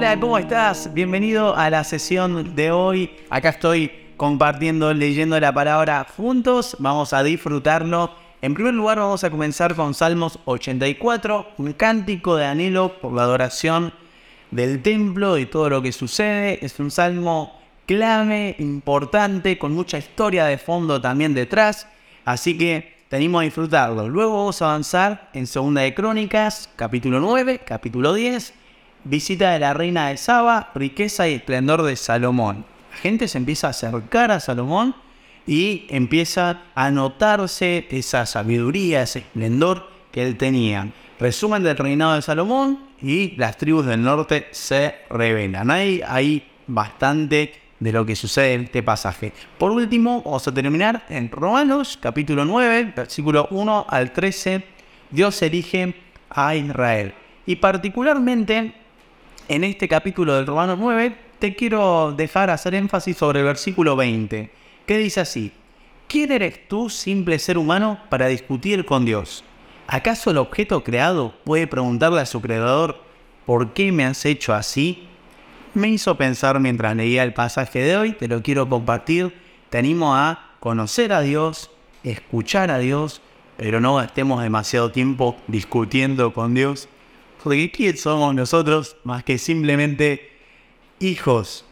Hola, ¿cómo estás? Bienvenido a la sesión de hoy. Acá estoy compartiendo, leyendo la palabra juntos. Vamos a disfrutarlo. En primer lugar vamos a comenzar con Salmos 84, un cántico de anhelo por la adoración del templo y todo lo que sucede. Es un salmo clave, importante, con mucha historia de fondo también detrás. Así que tenemos a disfrutarlo. Luego vamos a avanzar en Segunda de Crónicas, capítulo 9, capítulo 10, visita de la reina de Saba, riqueza y esplendor de Salomón. La gente se empieza a acercar a Salomón y empieza a notarse esa sabiduría, ese esplendor que él tenía. Resumen del reinado de Salomón y las tribus del norte se revelan. Hay, hay bastante de lo que sucede en este pasaje. Por último, vamos a terminar en Romanos capítulo 9, versículo 1 al 13. Dios elige a Israel. Y particularmente en este capítulo del Romanos 9, te quiero dejar hacer énfasis sobre el versículo 20, que dice así, ¿quién eres tú, simple ser humano, para discutir con Dios? ¿Acaso el objeto creado puede preguntarle a su creador, ¿por qué me has hecho así? me hizo pensar mientras leía el pasaje de hoy, te lo quiero compartir, te animo a conocer a Dios, escuchar a Dios, pero no gastemos demasiado tiempo discutiendo con Dios, porque ¿quién somos nosotros más que simplemente hijos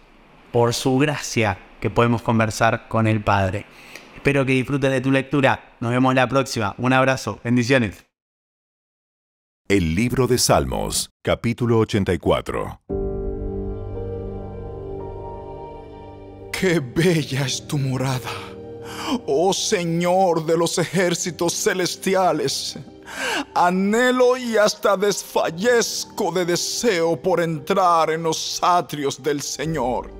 por su gracia que podemos conversar con el Padre? Espero que disfrutes de tu lectura. Nos vemos la próxima. Un abrazo. Bendiciones. El libro de Salmos, capítulo 84. Qué bella es tu morada, oh Señor de los ejércitos celestiales. Anhelo y hasta desfallezco de deseo por entrar en los atrios del Señor.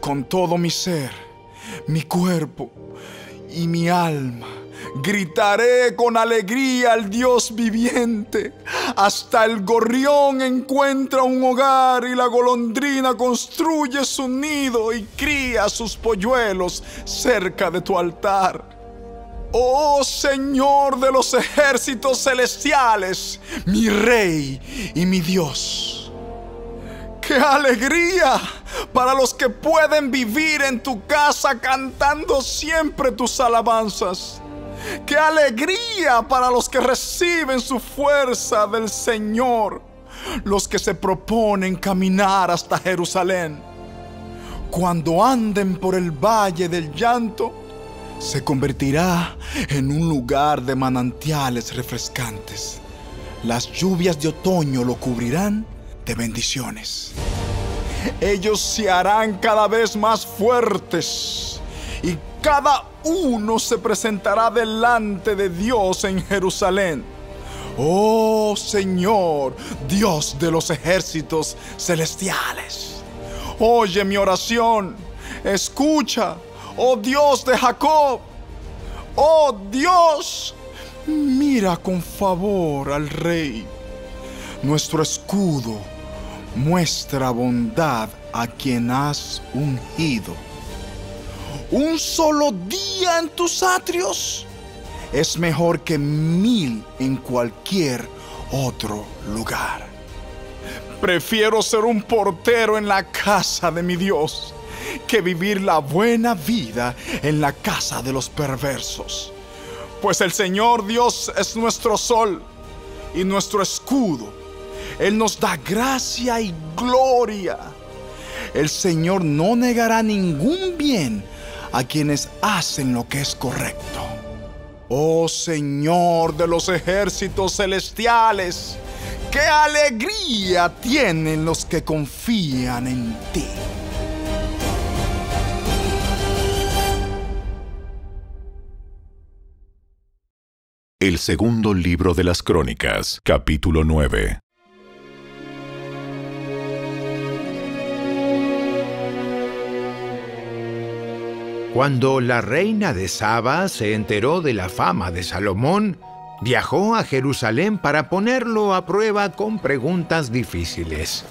Con todo mi ser, mi cuerpo y mi alma Gritaré con alegría al Dios viviente. Hasta el gorrión encuentra un hogar y la golondrina construye su nido y cría sus polluelos cerca de tu altar. Oh Señor de los ejércitos celestiales, mi Rey y mi Dios. ¡Qué alegría para los que pueden vivir en tu casa cantando siempre tus alabanzas! ¡Qué alegría para los que reciben su fuerza del Señor! Los que se proponen caminar hasta Jerusalén. Cuando anden por el valle del llanto, se convertirá en un lugar de manantiales refrescantes. Las lluvias de otoño lo cubrirán de bendiciones. Ellos se harán cada vez más fuertes y cada uno se presentará delante de Dios en Jerusalén. Oh Señor, Dios de los ejércitos celestiales. Oye mi oración, escucha, oh Dios de Jacob. Oh Dios, mira con favor al rey. Nuestro escudo muestra bondad a quien has ungido un solo día en tus atrios es mejor que mil en cualquier otro lugar. Prefiero ser un portero en la casa de mi Dios que vivir la buena vida en la casa de los perversos. Pues el Señor Dios es nuestro sol y nuestro escudo. Él nos da gracia y gloria. El Señor no negará ningún bien a quienes hacen lo que es correcto. Oh Señor de los ejércitos celestiales, qué alegría tienen los que confían en ti. El segundo libro de las Crónicas, capítulo 9. Cuando la reina de Saba se enteró de la fama de Salomón, viajó a Jerusalén para ponerlo a prueba con preguntas difíciles.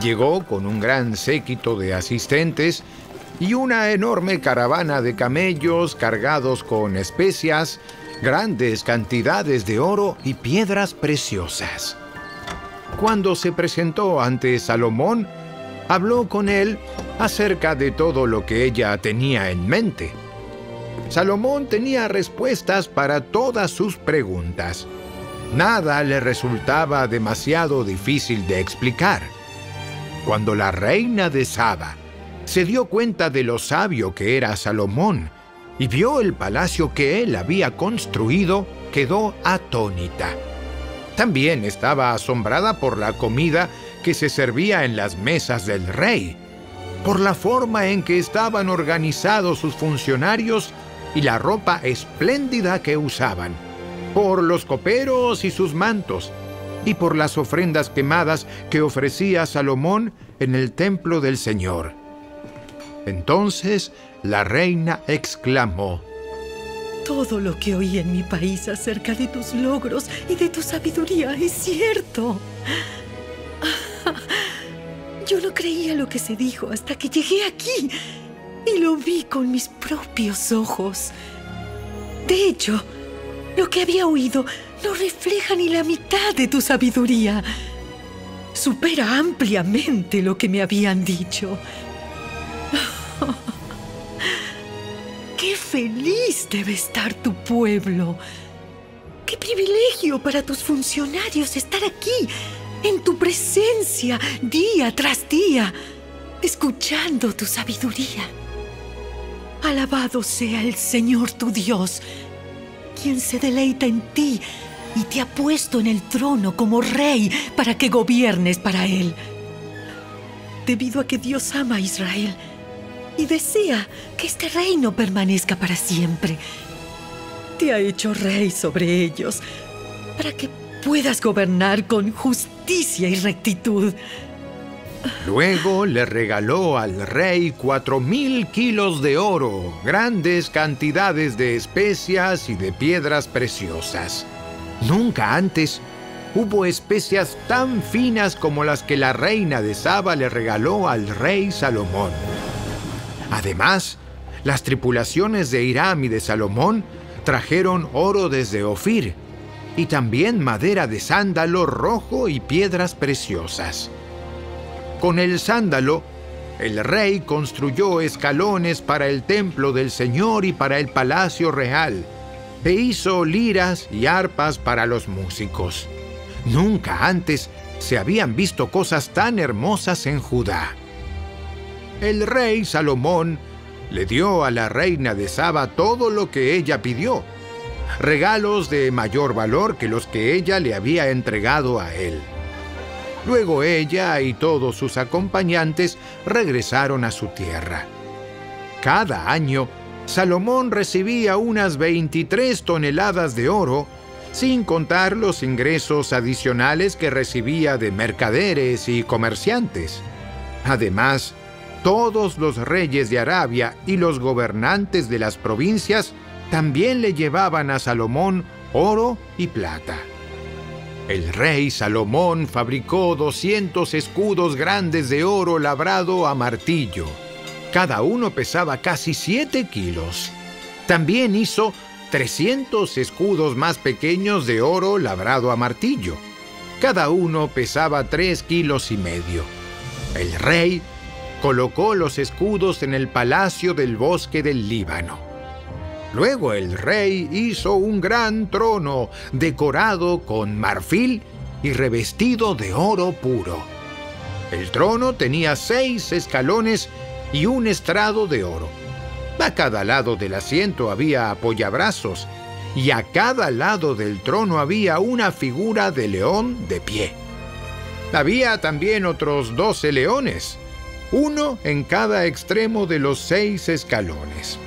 Llegó con un gran séquito de asistentes y una enorme caravana de camellos cargados con especias, grandes cantidades de oro y piedras preciosas. Cuando se presentó ante Salomón, habló con él acerca de todo lo que ella tenía en mente. Salomón tenía respuestas para todas sus preguntas. Nada le resultaba demasiado difícil de explicar. Cuando la reina de Saba se dio cuenta de lo sabio que era Salomón y vio el palacio que él había construido, quedó atónita. También estaba asombrada por la comida que se servía en las mesas del rey, por la forma en que estaban organizados sus funcionarios y la ropa espléndida que usaban, por los coperos y sus mantos, y por las ofrendas quemadas que ofrecía Salomón en el templo del Señor. Entonces la reina exclamó, Todo lo que oí en mi país acerca de tus logros y de tu sabiduría es cierto. Yo no creía lo que se dijo hasta que llegué aquí y lo vi con mis propios ojos. De hecho, lo que había oído no refleja ni la mitad de tu sabiduría. Supera ampliamente lo que me habían dicho. Feliz debe estar tu pueblo! ¡Qué privilegio para tus funcionarios estar aquí, en tu presencia, día tras día, escuchando tu sabiduría! Alabado sea el Señor tu Dios, quien se deleita en ti y te ha puesto en el trono como rey para que gobiernes para él. Debido a que Dios ama a Israel, y desea que este reino permanezca para siempre. Te ha hecho rey sobre ellos para que puedas gobernar con justicia y rectitud. Luego le regaló al rey cuatro mil kilos de oro, grandes cantidades de especias y de piedras preciosas. Nunca antes hubo especias tan finas como las que la reina de Saba le regaló al rey Salomón. Además, las tripulaciones de Hiram y de Salomón trajeron oro desde Ofir y también madera de sándalo rojo y piedras preciosas. Con el sándalo, el rey construyó escalones para el templo del Señor y para el palacio real, e hizo liras y arpas para los músicos. Nunca antes se habían visto cosas tan hermosas en Judá el rey Salomón le dio a la reina de Saba todo lo que ella pidió, regalos de mayor valor que los que ella le había entregado a él. Luego ella y todos sus acompañantes regresaron a su tierra. Cada año, Salomón recibía unas 23 toneladas de oro, sin contar los ingresos adicionales que recibía de mercaderes y comerciantes. Además, todos los reyes de Arabia y los gobernantes de las provincias también le llevaban a Salomón oro y plata. El rey Salomón fabricó 200 escudos grandes de oro labrado a martillo. Cada uno pesaba casi 7 kilos. También hizo 300 escudos más pequeños de oro labrado a martillo. Cada uno pesaba 3 kilos y medio. El rey colocó los escudos en el palacio del bosque del Líbano. Luego el rey hizo un gran trono decorado con marfil y revestido de oro puro. El trono tenía seis escalones y un estrado de oro. A cada lado del asiento había apoyabrazos y a cada lado del trono había una figura de león de pie. Había también otros doce leones uno en cada extremo de los seis escalones.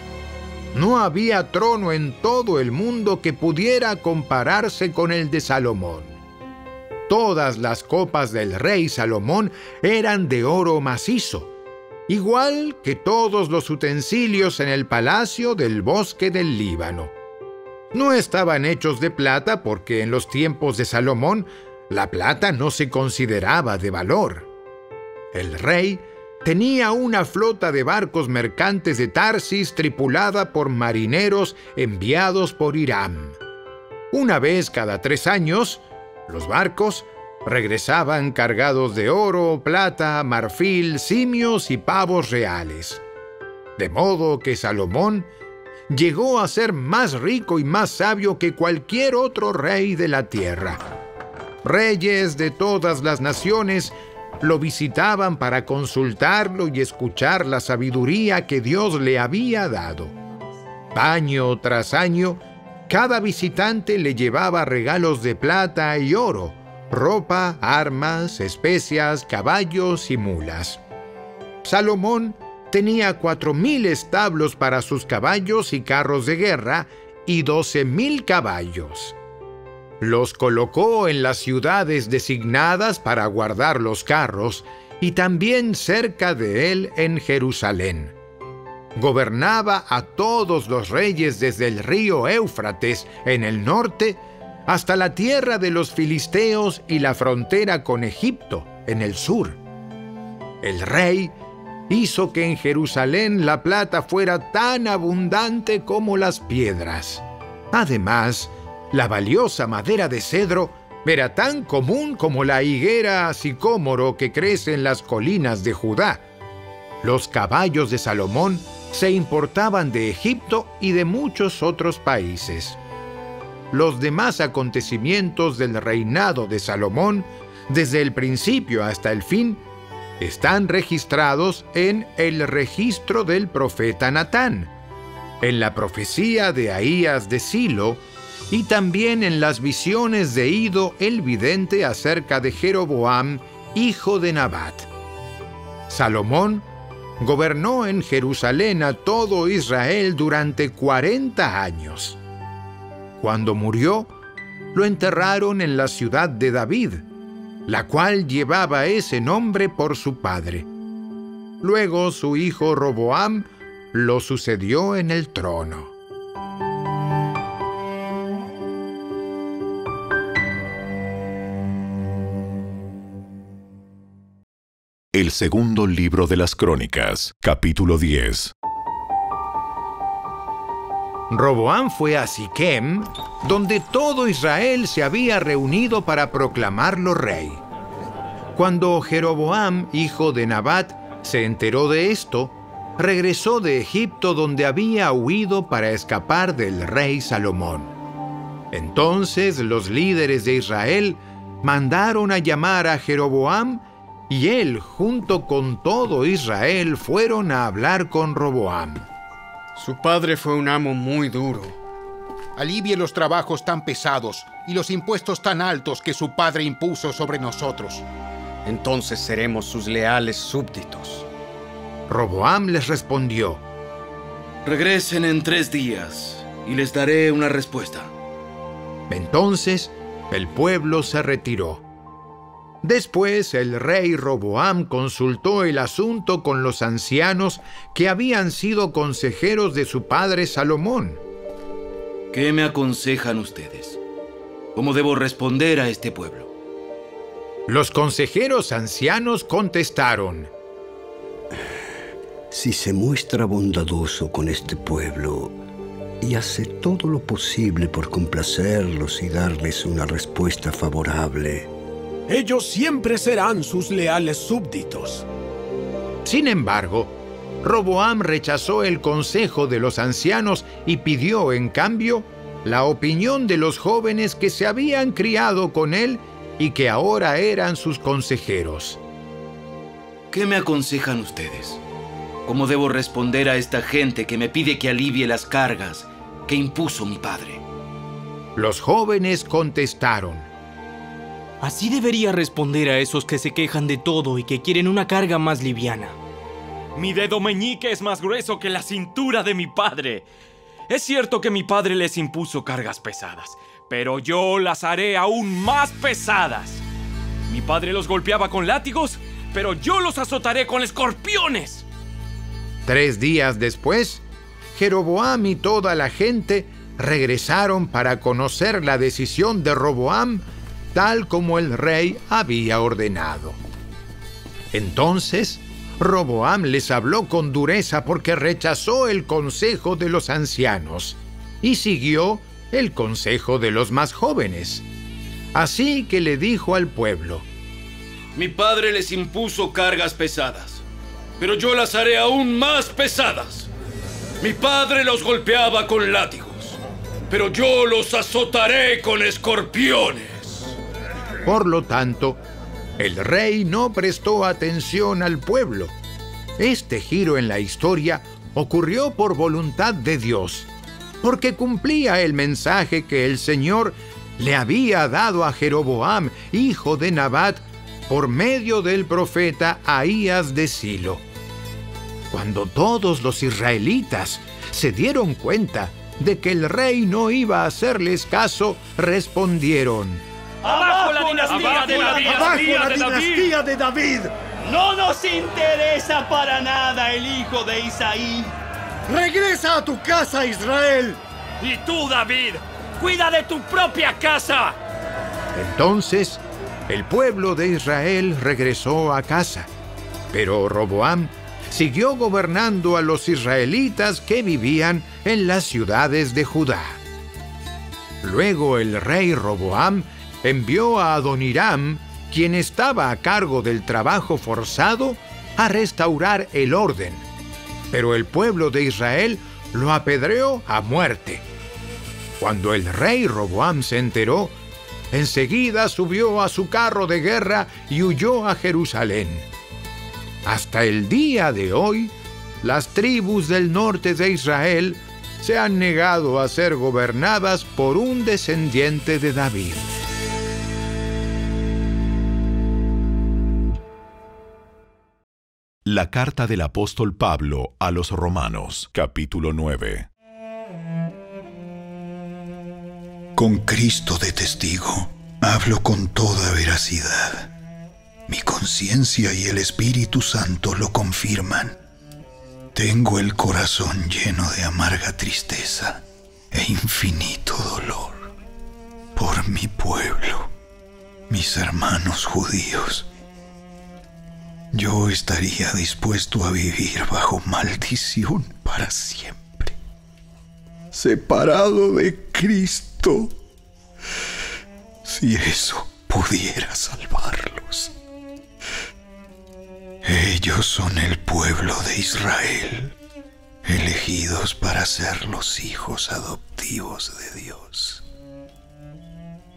No había trono en todo el mundo que pudiera compararse con el de Salomón. Todas las copas del rey Salomón eran de oro macizo, igual que todos los utensilios en el palacio del bosque del Líbano. No estaban hechos de plata porque en los tiempos de Salomón la plata no se consideraba de valor. El rey tenía una flota de barcos mercantes de Tarsis tripulada por marineros enviados por Hiram. Una vez cada tres años, los barcos Regresaban cargados de oro, plata, marfil, simios y pavos reales. De modo que Salomón llegó a ser más rico y más sabio que cualquier otro rey de la tierra. Reyes de todas las naciones lo visitaban para consultarlo y escuchar la sabiduría que Dios le había dado. Año tras año, cada visitante le llevaba regalos de plata y oro, ropa, armas, especias, caballos y mulas. Salomón tenía cuatro mil establos para sus caballos y carros de guerra y doce mil caballos. Los colocó en las ciudades designadas para guardar los carros y también cerca de él en Jerusalén. Gobernaba a todos los reyes desde el río Éufrates en el norte hasta la tierra de los filisteos y la frontera con Egipto en el sur. El rey hizo que en Jerusalén la plata fuera tan abundante como las piedras. Además, la valiosa madera de cedro era tan común como la higuera sicómoro que crece en las colinas de Judá. Los caballos de Salomón se importaban de Egipto y de muchos otros países. Los demás acontecimientos del reinado de Salomón, desde el principio hasta el fin, están registrados en el registro del profeta Natán, en la profecía de Ahías de Silo y también en las visiones de Ido el vidente acerca de Jeroboam, hijo de Nabat. Salomón gobernó en Jerusalén a todo Israel durante 40 años. Cuando murió, lo enterraron en la ciudad de David, la cual llevaba ese nombre por su padre. Luego su hijo Roboam lo sucedió en el trono. El segundo libro de las Crónicas, capítulo 10. Roboam fue a Siquem, donde todo Israel se había reunido para proclamarlo rey. Cuando Jeroboam, hijo de Nabat, se enteró de esto, regresó de Egipto donde había huido para escapar del rey Salomón. Entonces los líderes de Israel mandaron a llamar a Jeroboam y él junto con todo Israel fueron a hablar con Roboam. Su padre fue un amo muy duro. Alivie los trabajos tan pesados y los impuestos tan altos que su padre impuso sobre nosotros. Entonces seremos sus leales súbditos. Roboam les respondió, Regresen en tres días y les daré una respuesta. Entonces el pueblo se retiró. Después el rey Roboam consultó el asunto con los ancianos que habían sido consejeros de su padre Salomón. ¿Qué me aconsejan ustedes? ¿Cómo debo responder a este pueblo? Los consejeros ancianos contestaron, Si se muestra bondadoso con este pueblo y hace todo lo posible por complacerlos y darles una respuesta favorable, ellos siempre serán sus leales súbditos. Sin embargo, Roboam rechazó el consejo de los ancianos y pidió, en cambio, la opinión de los jóvenes que se habían criado con él y que ahora eran sus consejeros. ¿Qué me aconsejan ustedes? ¿Cómo debo responder a esta gente que me pide que alivie las cargas que impuso mi padre? Los jóvenes contestaron, Así debería responder a esos que se quejan de todo y que quieren una carga más liviana. Mi dedo meñique es más grueso que la cintura de mi padre. Es cierto que mi padre les impuso cargas pesadas, pero yo las haré aún más pesadas. Mi padre los golpeaba con látigos, pero yo los azotaré con escorpiones. Tres días después, Jeroboam y toda la gente regresaron para conocer la decisión de Roboam tal como el rey había ordenado. Entonces, Roboam les habló con dureza porque rechazó el consejo de los ancianos y siguió el consejo de los más jóvenes. Así que le dijo al pueblo, Mi padre les impuso cargas pesadas, pero yo las haré aún más pesadas. Mi padre los golpeaba con látigos, pero yo los azotaré con escorpiones. Por lo tanto, el rey no prestó atención al pueblo. Este giro en la historia ocurrió por voluntad de Dios, porque cumplía el mensaje que el Señor le había dado a Jeroboam, hijo de Nabat, por medio del profeta Ahías de Silo. Cuando todos los israelitas se dieron cuenta de que el rey no iba a hacerles caso, respondieron, ¡Abajo la dinastía de David! ¡Abajo la dinastía de David! No nos interesa para nada el hijo de Isaí. ¡Regresa a tu casa, Israel! Y tú, David, cuida de tu propia casa. Entonces, el pueblo de Israel regresó a casa, pero Roboam siguió gobernando a los israelitas que vivían en las ciudades de Judá. Luego el rey Roboam envió a Adoniram, quien estaba a cargo del trabajo forzado, a restaurar el orden. Pero el pueblo de Israel lo apedreó a muerte. Cuando el rey Roboam se enteró, enseguida subió a su carro de guerra y huyó a Jerusalén. Hasta el día de hoy, las tribus del norte de Israel se han negado a ser gobernadas por un descendiente de David. La carta del apóstol Pablo a los Romanos, capítulo 9. Con Cristo de testigo, hablo con toda veracidad. Mi conciencia y el Espíritu Santo lo confirman. Tengo el corazón lleno de amarga tristeza e infinito dolor por mi pueblo, mis hermanos judíos. Yo estaría dispuesto a vivir bajo maldición para siempre, separado de Cristo, si eso pudiera salvarlos. Ellos son el pueblo de Israel, elegidos para ser los hijos adoptivos de Dios.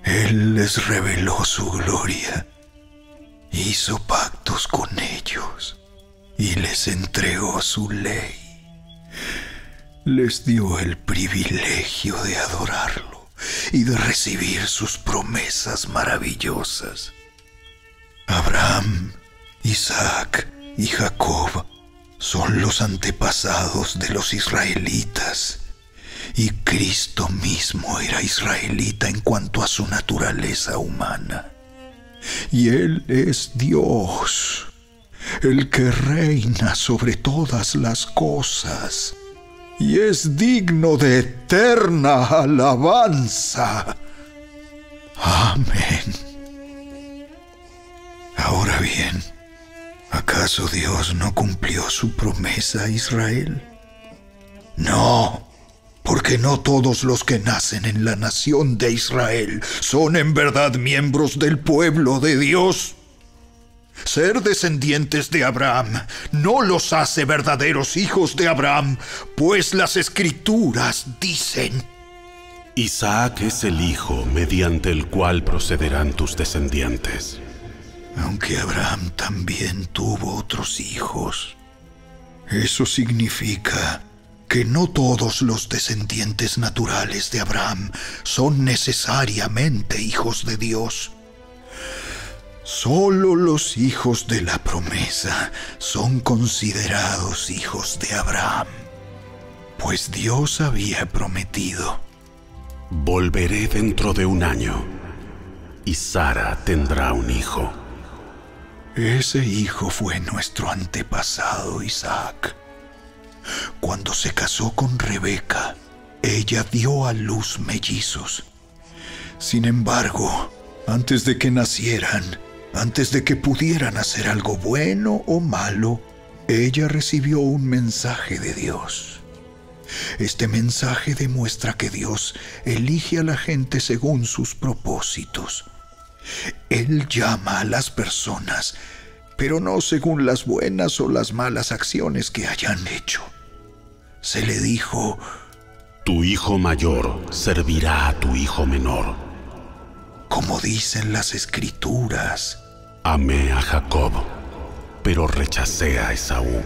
Él les reveló su gloria, hizo con ellos y les entregó su ley. Les dio el privilegio de adorarlo y de recibir sus promesas maravillosas. Abraham, Isaac y Jacob son los antepasados de los israelitas. Y Cristo mismo era israelita en cuanto a su naturaleza humana. Y Él es Dios, el que reina sobre todas las cosas. Y es digno de eterna alabanza. Amén. Ahora bien, ¿acaso Dios no cumplió su promesa a Israel? No, porque no todos los que nacen en la nación de Israel son en verdad miembros del pueblo de Dios. Ser descendientes de Abraham no los hace verdaderos hijos de Abraham, pues las escrituras dicen, Isaac es el hijo mediante el cual procederán tus descendientes. aunque Abraham también tuvo otros hijos. Eso significa que no todos los descendientes naturales de Abraham son necesariamente hijos de Dios. Solo los hijos de la promesa son considerados hijos de Abraham, pues Dios había prometido. Volveré dentro de un año y Sara tendrá un hijo. Ese hijo fue nuestro antepasado Isaac. Cuando se casó con Rebeca, ella dio a luz mellizos. Sin embargo, antes de que nacieran, antes de que pudieran hacer algo bueno o malo, ella recibió un mensaje de Dios. Este mensaje demuestra que Dios elige a la gente según sus propósitos, Él llama a las personas, pero no según las buenas o las malas acciones que hayan hecho. Se le dijo, Tu hijo mayor servirá a tu hijo menor. como dicen las escrituras, Amé a Jacob, pero rechacé a Esaú.